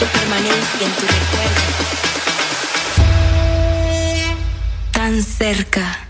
yo permanencia en tu recuerdo. Tan cerca.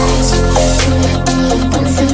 爱情不是随便许诺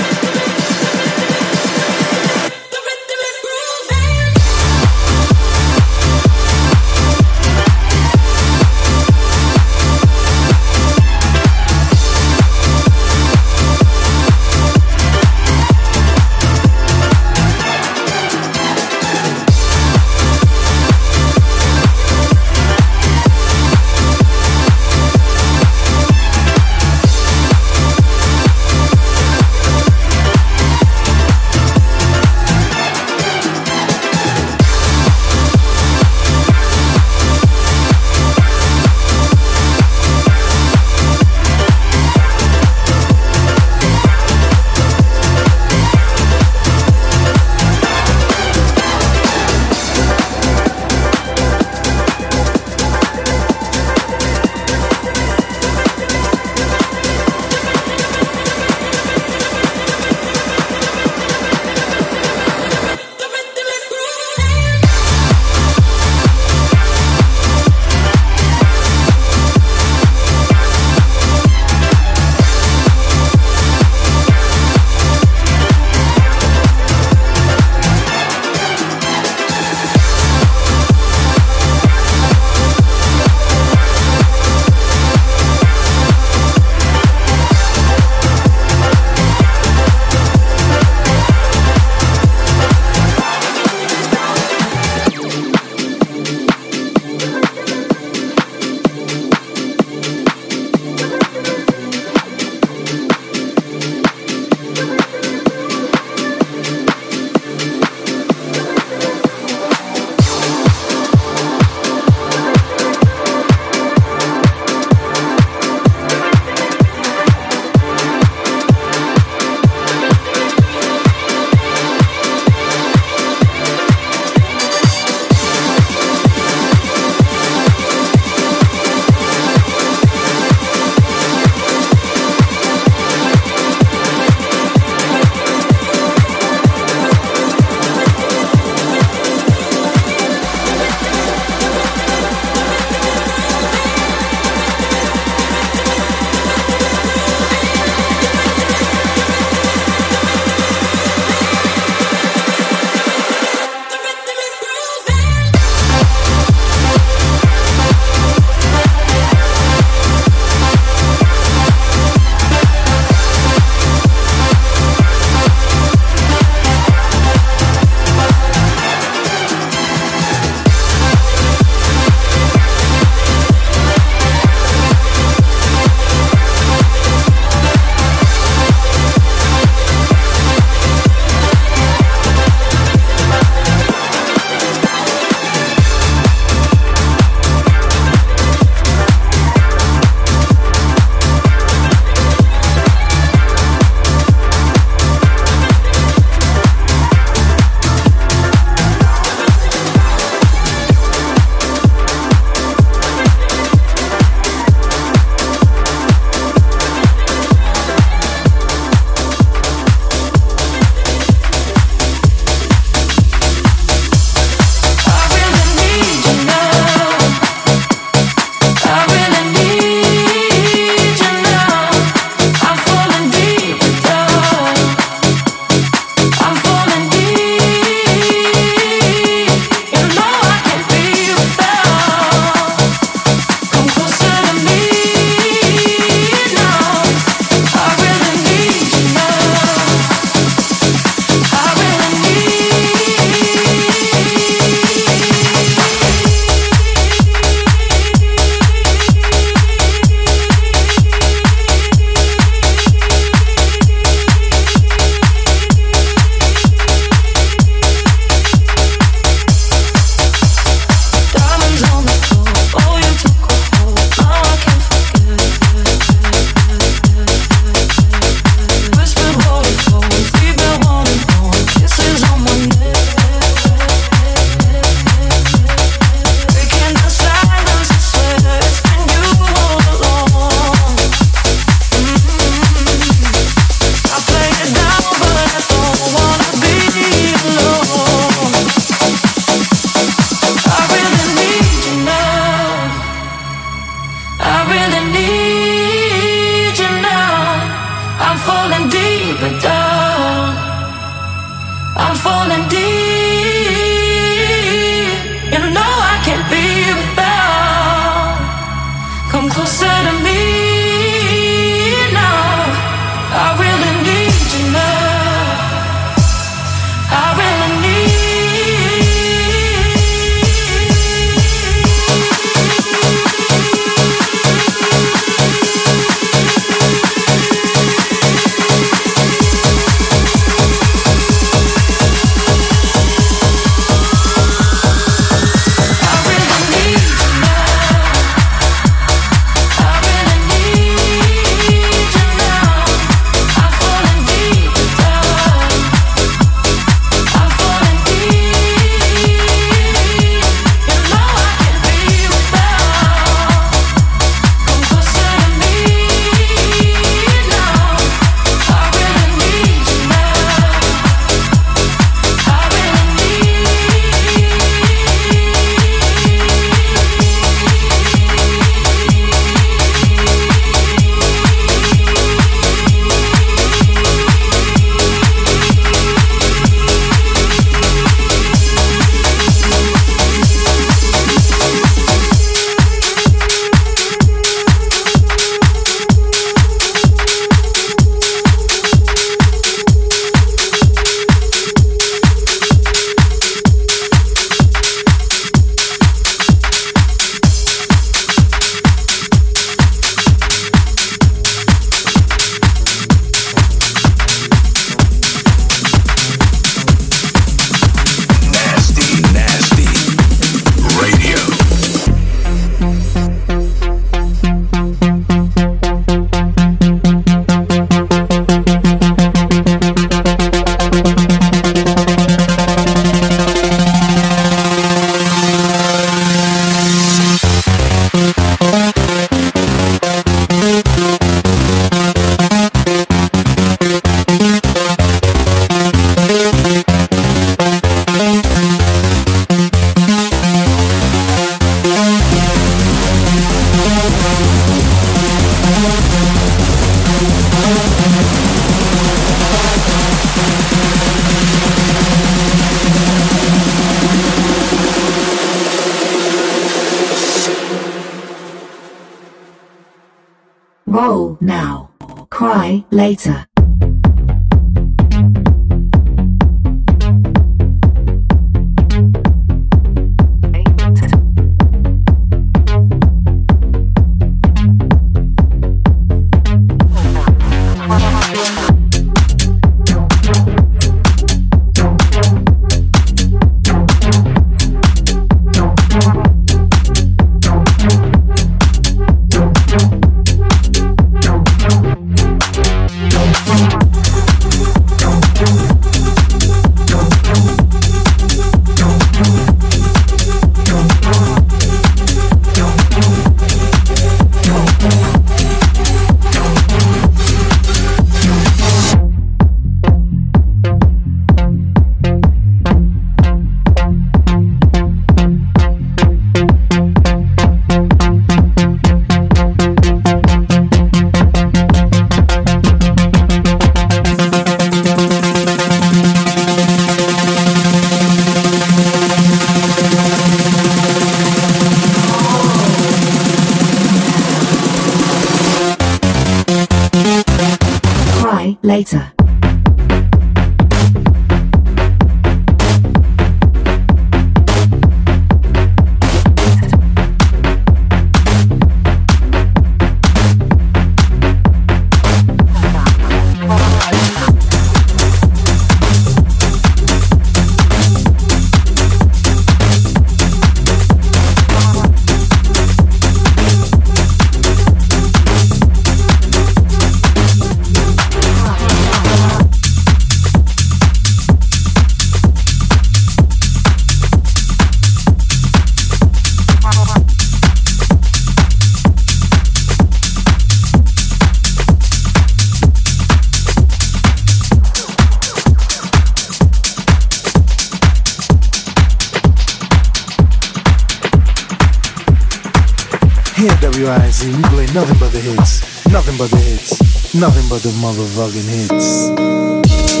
rise and you play nothing but the hits, nothing but the hits, nothing but the motherfucking hits.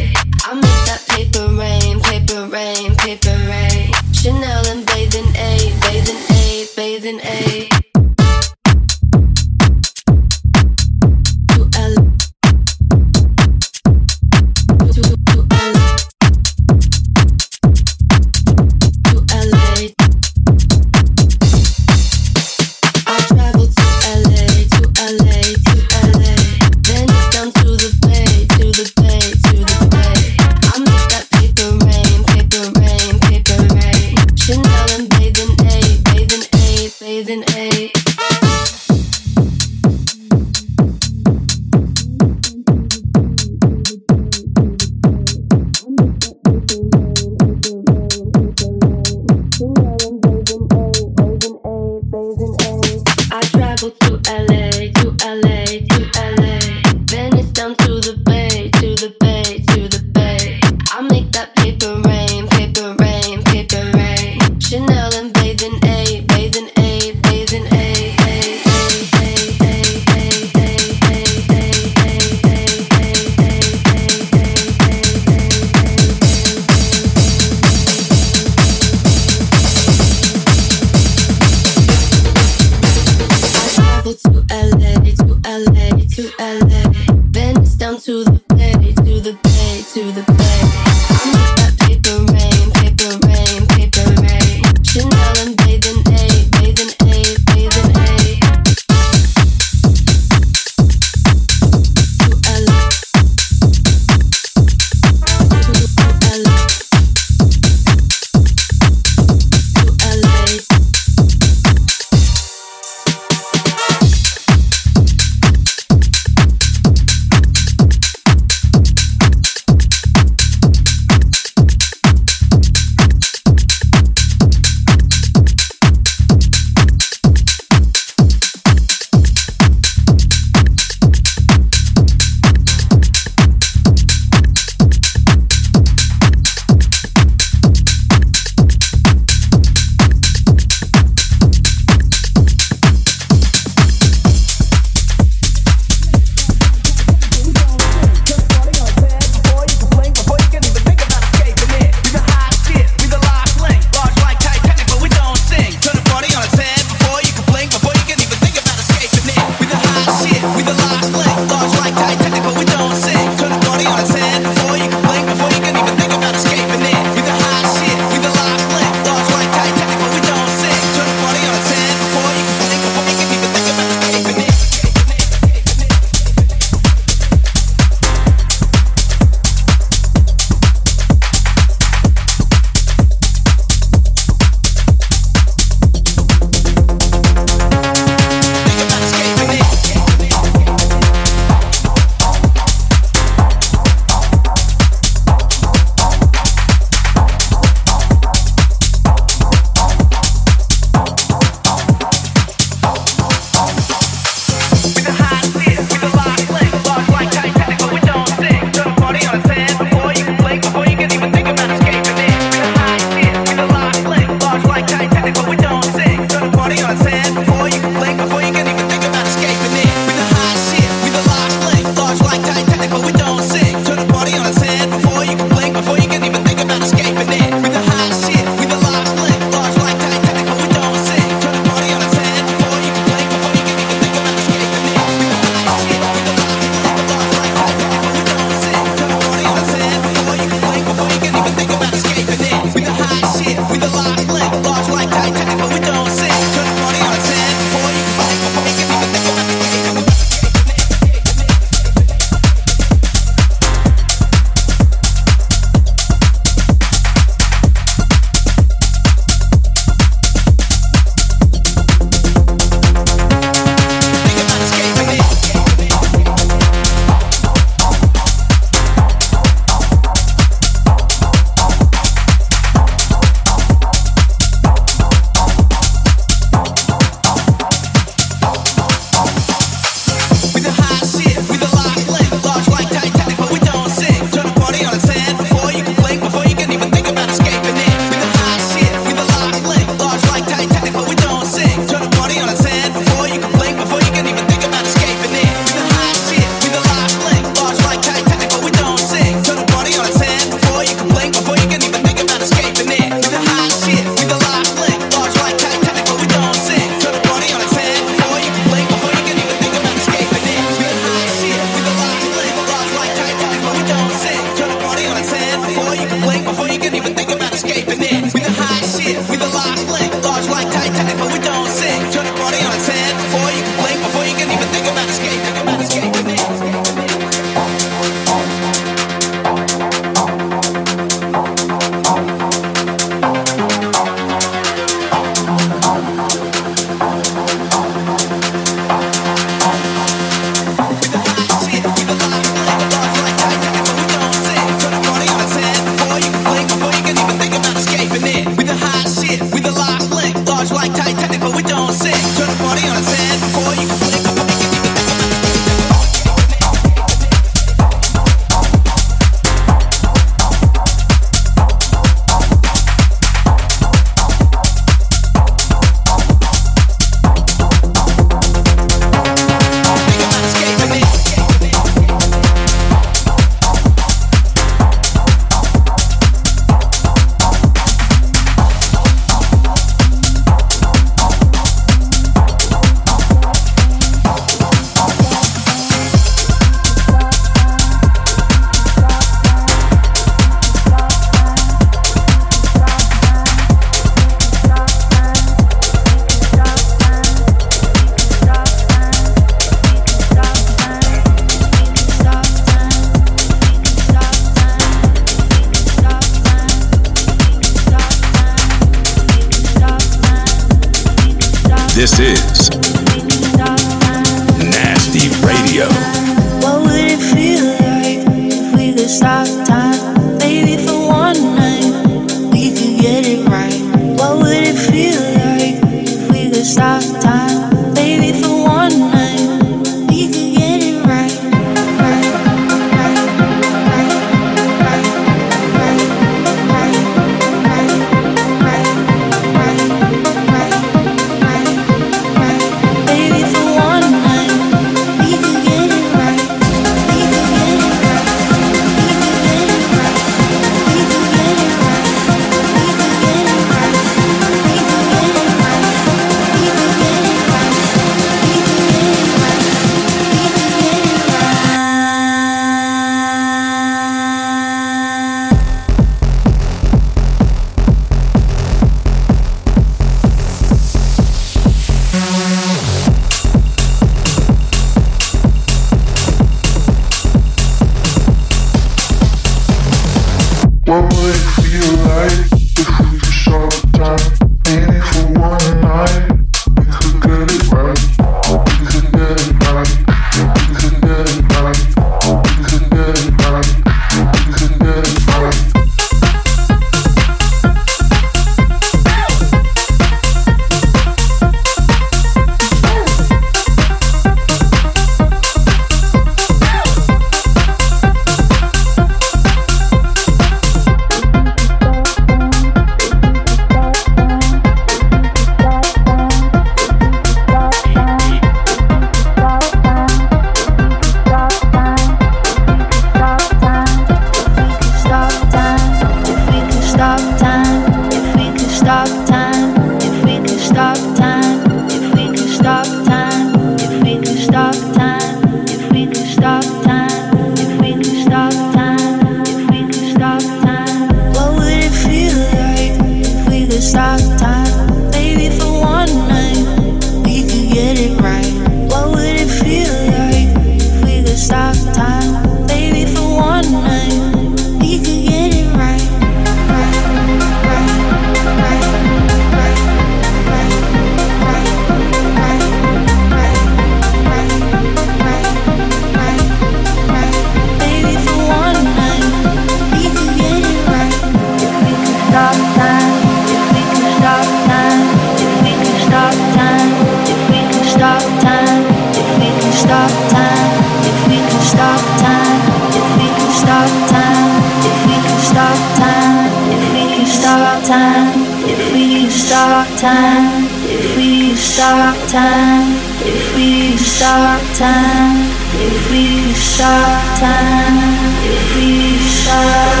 If we start time, if we shut time, if we shut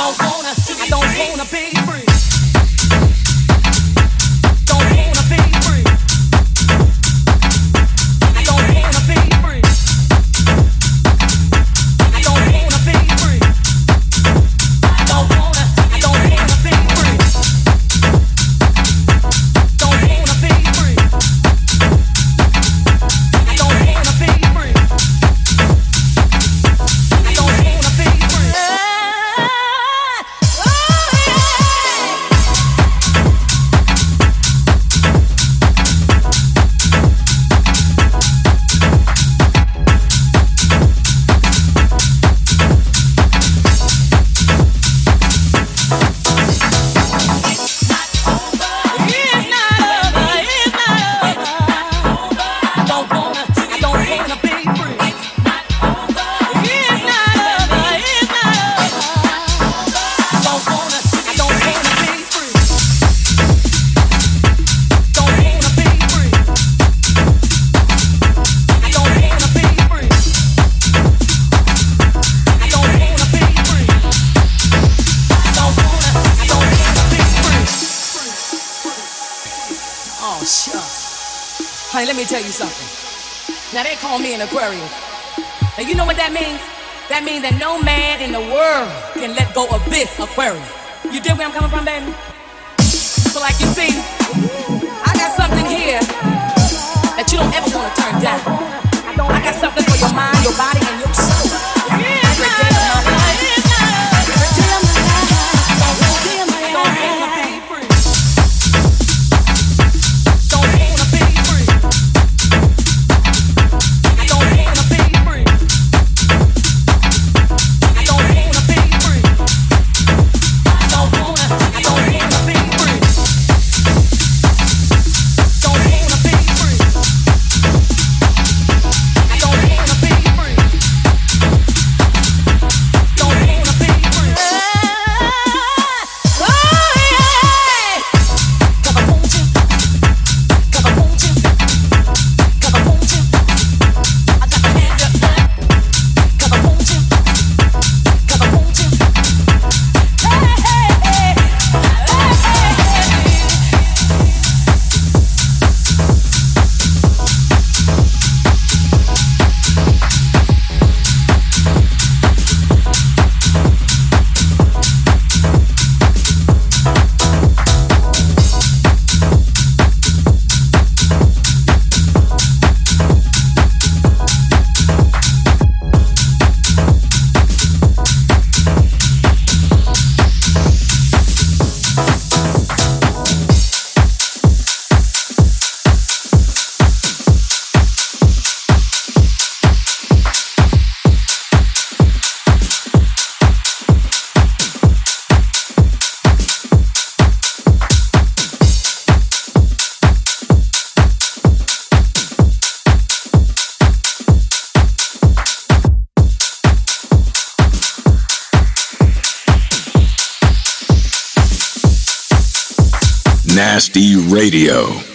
don't wanna, I don't wanna be free. Radio.